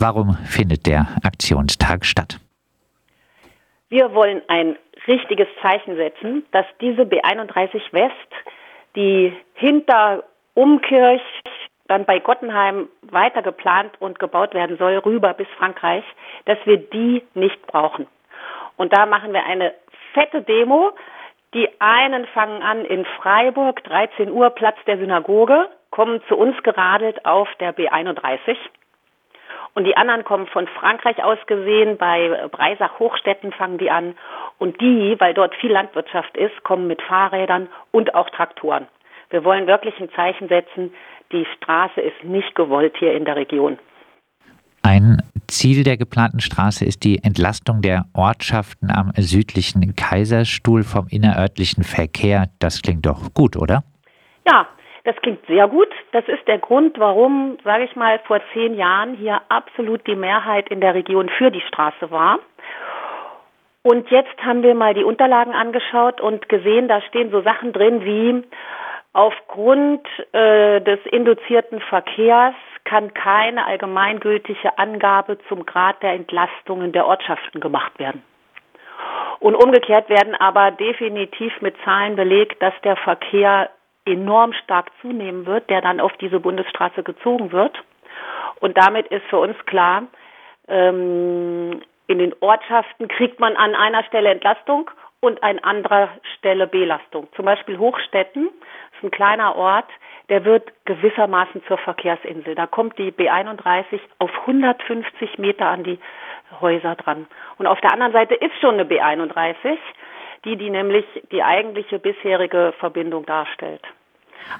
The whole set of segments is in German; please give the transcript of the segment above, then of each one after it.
Warum findet der Aktionstag statt? Wir wollen ein richtiges Zeichen setzen, dass diese B31 West, die hinter Umkirch dann bei Gottenheim weiter geplant und gebaut werden soll, rüber bis Frankreich, dass wir die nicht brauchen. Und da machen wir eine fette Demo. Die einen fangen an in Freiburg, 13 Uhr, Platz der Synagoge, kommen zu uns geradelt auf der B31. Und die anderen kommen von Frankreich aus gesehen, bei Breisach-Hochstetten fangen die an. Und die, weil dort viel Landwirtschaft ist, kommen mit Fahrrädern und auch Traktoren. Wir wollen wirklich ein Zeichen setzen, die Straße ist nicht gewollt hier in der Region. Ein Ziel der geplanten Straße ist die Entlastung der Ortschaften am südlichen Kaiserstuhl vom innerörtlichen Verkehr. Das klingt doch gut, oder? Ja, das klingt sehr gut. Das ist der Grund, warum, sage ich mal, vor zehn Jahren hier absolut die Mehrheit in der Region für die Straße war. Und jetzt haben wir mal die Unterlagen angeschaut und gesehen, da stehen so Sachen drin wie aufgrund äh, des induzierten Verkehrs kann keine allgemeingültige Angabe zum Grad der Entlastungen der Ortschaften gemacht werden. Und umgekehrt werden aber definitiv mit Zahlen belegt, dass der Verkehr enorm stark zunehmen wird, der dann auf diese Bundesstraße gezogen wird. Und damit ist für uns klar, ähm, in den Ortschaften kriegt man an einer Stelle Entlastung und an anderer Stelle Belastung. Zum Beispiel Hochstetten ist ein kleiner Ort, der wird gewissermaßen zur Verkehrsinsel. Da kommt die B31 auf 150 Meter an die Häuser dran. Und auf der anderen Seite ist schon eine B31, die die nämlich die eigentliche bisherige Verbindung darstellt.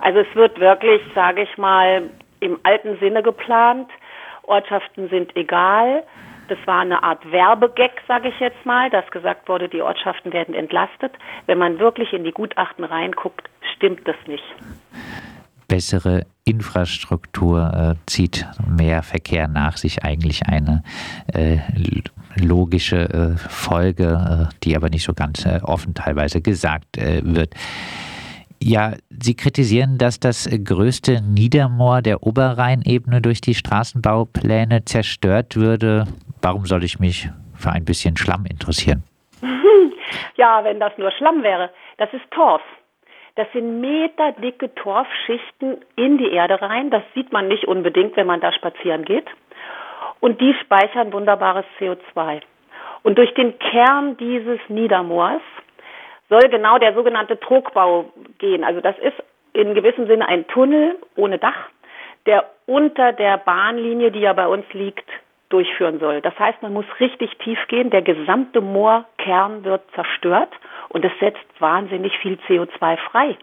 Also es wird wirklich, sage ich mal, im alten Sinne geplant. Ortschaften sind egal. Das war eine Art Werbegag, sage ich jetzt mal, dass gesagt wurde, die Ortschaften werden entlastet. Wenn man wirklich in die Gutachten reinguckt, stimmt das nicht. Bessere Infrastruktur äh, zieht mehr Verkehr nach sich eigentlich eine äh, logische äh, Folge, äh, die aber nicht so ganz äh, offen teilweise gesagt äh, wird. Ja, Sie kritisieren, dass das größte Niedermoor der Oberrheinebene durch die Straßenbaupläne zerstört würde. Warum soll ich mich für ein bisschen Schlamm interessieren? Ja, wenn das nur Schlamm wäre. Das ist Torf. Das sind meterdicke Torfschichten in die Erde rein. Das sieht man nicht unbedingt, wenn man da spazieren geht. Und die speichern wunderbares CO2. Und durch den Kern dieses Niedermoors soll genau der sogenannte Trugbau gehen. Also das ist in gewissem Sinne ein Tunnel ohne Dach, der unter der Bahnlinie, die ja bei uns liegt, durchführen soll. Das heißt, man muss richtig tief gehen. Der gesamte Moorkern wird zerstört und es setzt wahnsinnig viel CO2 frei.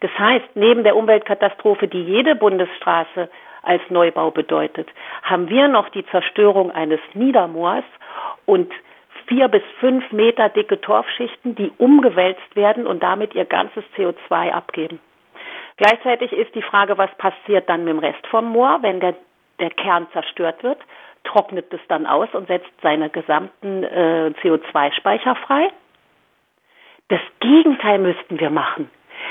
Das heißt, neben der Umweltkatastrophe, die jede Bundesstraße als Neubau bedeutet, haben wir noch die Zerstörung eines Niedermoors und vier bis fünf Meter dicke Torfschichten, die umgewälzt werden und damit ihr ganzes CO2 abgeben. Gleichzeitig ist die Frage, was passiert dann mit dem Rest vom Moor, wenn der, der Kern zerstört wird? Trocknet es dann aus und setzt seine gesamten äh, CO2-Speicher frei? Das Gegenteil müssten wir machen.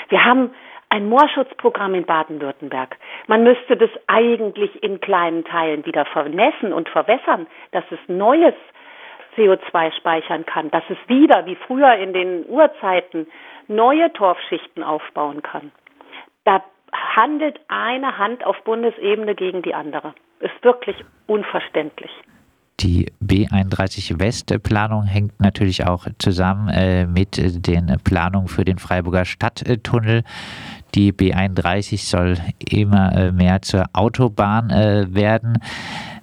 Wir haben ein Moorschutzprogramm in Baden-Württemberg. Man müsste das eigentlich in kleinen Teilen wieder vernässen und verwässern, dass es neues CO2 speichern kann, dass es wieder, wie früher in den Urzeiten, neue Torfschichten aufbauen kann. Da handelt eine Hand auf Bundesebene gegen die andere. Ist wirklich unverständlich. Die B31 West-Planung hängt natürlich auch zusammen äh, mit den Planungen für den Freiburger Stadttunnel. Die B31 soll immer äh, mehr zur Autobahn äh, werden.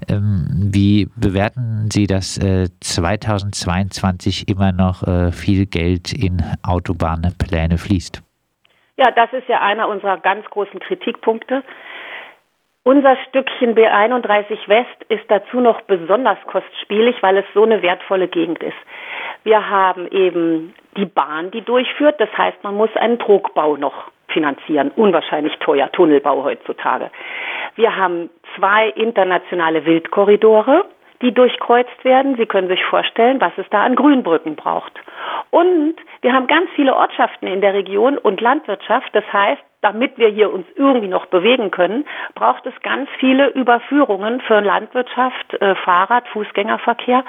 Ähm, wie bewerten Sie, dass 2022 immer noch viel Geld in Autobahnpläne fließt? Ja, das ist ja einer unserer ganz großen Kritikpunkte. Unser Stückchen B31 West ist dazu noch besonders kostspielig, weil es so eine wertvolle Gegend ist. Wir haben eben die Bahn, die durchführt. Das heißt, man muss einen Druckbau noch finanzieren. Unwahrscheinlich teuer, Tunnelbau heutzutage. Wir haben zwei internationale Wildkorridore, die durchkreuzt werden. Sie können sich vorstellen, was es da an Grünbrücken braucht. Und wir haben ganz viele Ortschaften in der Region und Landwirtschaft. Das heißt, damit wir hier uns irgendwie noch bewegen können, braucht es ganz viele Überführungen für Landwirtschaft, äh, Fahrrad, Fußgängerverkehr.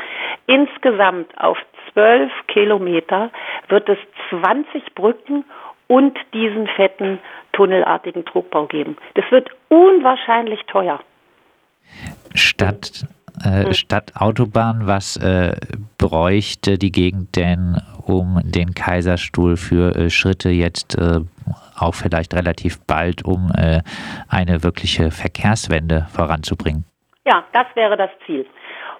Insgesamt auf zwölf Kilometer wird es 20 Brücken und diesen fetten tunnelartigen Trugbau geben. Das wird unwahrscheinlich teuer. Statt äh, hm. statt Autobahn, was äh, bräuchte die Gegend denn, um den Kaiserstuhl für äh, Schritte jetzt äh, auch vielleicht relativ bald, um äh, eine wirkliche Verkehrswende voranzubringen? Ja, das wäre das Ziel.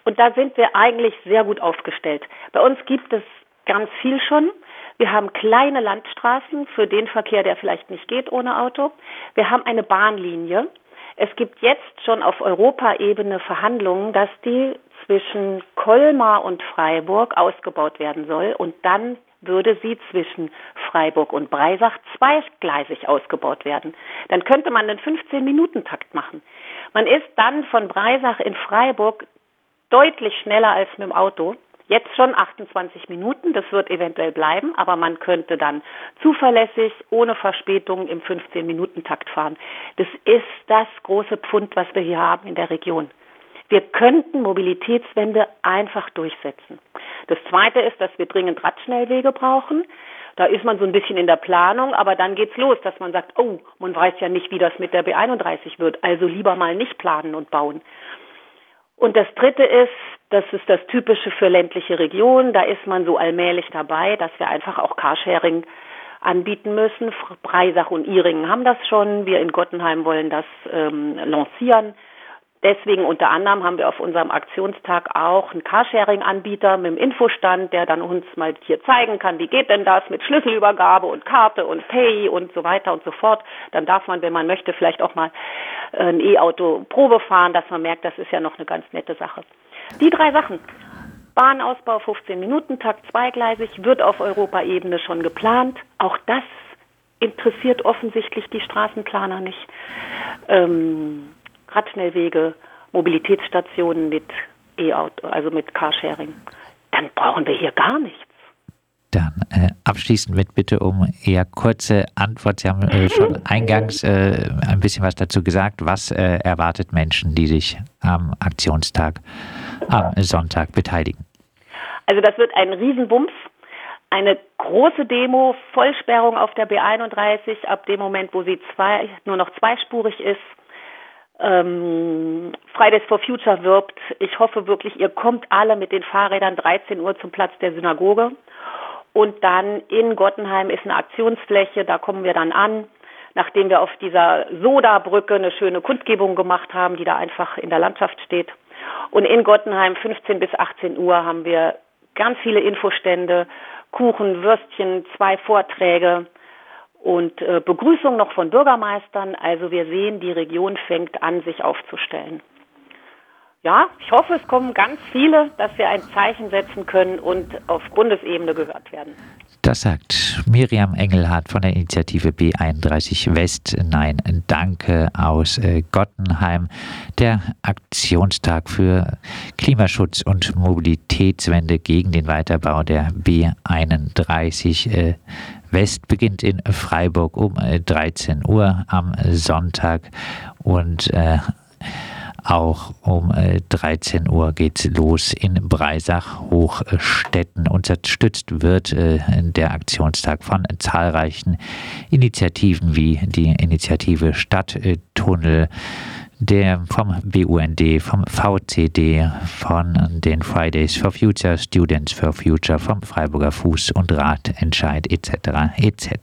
Und da sind wir eigentlich sehr gut aufgestellt. Bei uns gibt es ganz viel schon. Wir haben kleine Landstraßen für den Verkehr, der vielleicht nicht geht ohne Auto. Wir haben eine Bahnlinie. Es gibt jetzt schon auf Europaebene Verhandlungen, dass die zwischen Colmar und Freiburg ausgebaut werden soll und dann würde sie zwischen Freiburg und Breisach zweigleisig ausgebaut werden. Dann könnte man einen 15-Minuten-Takt machen. Man ist dann von Breisach in Freiburg deutlich schneller als mit dem Auto. Jetzt schon 28 Minuten, das wird eventuell bleiben, aber man könnte dann zuverlässig, ohne Verspätung im 15-Minuten-Takt fahren. Das ist das große Pfund, was wir hier haben in der Region. Wir könnten Mobilitätswende einfach durchsetzen. Das Zweite ist, dass wir dringend Radschnellwege brauchen. Da ist man so ein bisschen in der Planung, aber dann geht's los, dass man sagt, oh, man weiß ja nicht, wie das mit der B31 wird, also lieber mal nicht planen und bauen. Und das Dritte ist, das ist das Typische für ländliche Regionen. Da ist man so allmählich dabei, dass wir einfach auch Carsharing anbieten müssen. Breisach und Iringen haben das schon. Wir in Gottenheim wollen das ähm, lancieren. Deswegen unter anderem haben wir auf unserem Aktionstag auch einen Carsharing-Anbieter mit dem Infostand, der dann uns mal hier zeigen kann, wie geht denn das mit Schlüsselübergabe und Karte und Pay und so weiter und so fort. Dann darf man, wenn man möchte, vielleicht auch mal ein E-Auto Probe fahren, dass man merkt, das ist ja noch eine ganz nette Sache. Die drei Sachen. Bahnausbau 15 Minuten, Takt zweigleisig, wird auf Europaebene schon geplant. Auch das interessiert offensichtlich die Straßenplaner nicht. Ähm, Radschnellwege, Mobilitätsstationen mit E-Auto, also mit Carsharing. Dann brauchen wir hier gar nichts. Dann äh, abschließend mit Bitte um eher kurze Antwort. Sie haben äh, schon eingangs äh, ein bisschen was dazu gesagt. Was äh, erwartet Menschen, die sich am Aktionstag am Sonntag beteiligen? Also das wird ein Riesenbums. Eine große Demo, Vollsperrung auf der B31 ab dem Moment, wo sie zwei, nur noch zweispurig ist ähm, Fridays for Future wirbt. Ich hoffe wirklich, ihr kommt alle mit den Fahrrädern 13 Uhr zum Platz der Synagoge. Und dann in Gottenheim ist eine Aktionsfläche, da kommen wir dann an, nachdem wir auf dieser Soda-Brücke eine schöne Kundgebung gemacht haben, die da einfach in der Landschaft steht. Und in Gottenheim 15 bis 18 Uhr haben wir ganz viele Infostände, Kuchen, Würstchen, zwei Vorträge, und äh, Begrüßung noch von Bürgermeistern. Also wir sehen, die Region fängt an, sich aufzustellen. Ja, ich hoffe, es kommen ganz viele, dass wir ein Zeichen setzen können und auf Bundesebene gehört werden. Das sagt Miriam Engelhardt von der Initiative B31 West. Nein, danke aus äh, Gottenheim. Der Aktionstag für Klimaschutz und Mobilitätswende gegen den Weiterbau der B31 äh, West beginnt in Freiburg um 13 äh, Uhr am Sonntag und äh, auch um 13 äh, Uhr geht es los in Breisach, Hochstetten. Unterstützt wird äh, der Aktionstag von zahlreichen Initiativen wie die Initiative Stadttunnel der vom BUND, vom VCD, von den Fridays for Future, Students for Future, vom Freiburger Fuß- und Radentscheid etc. etc.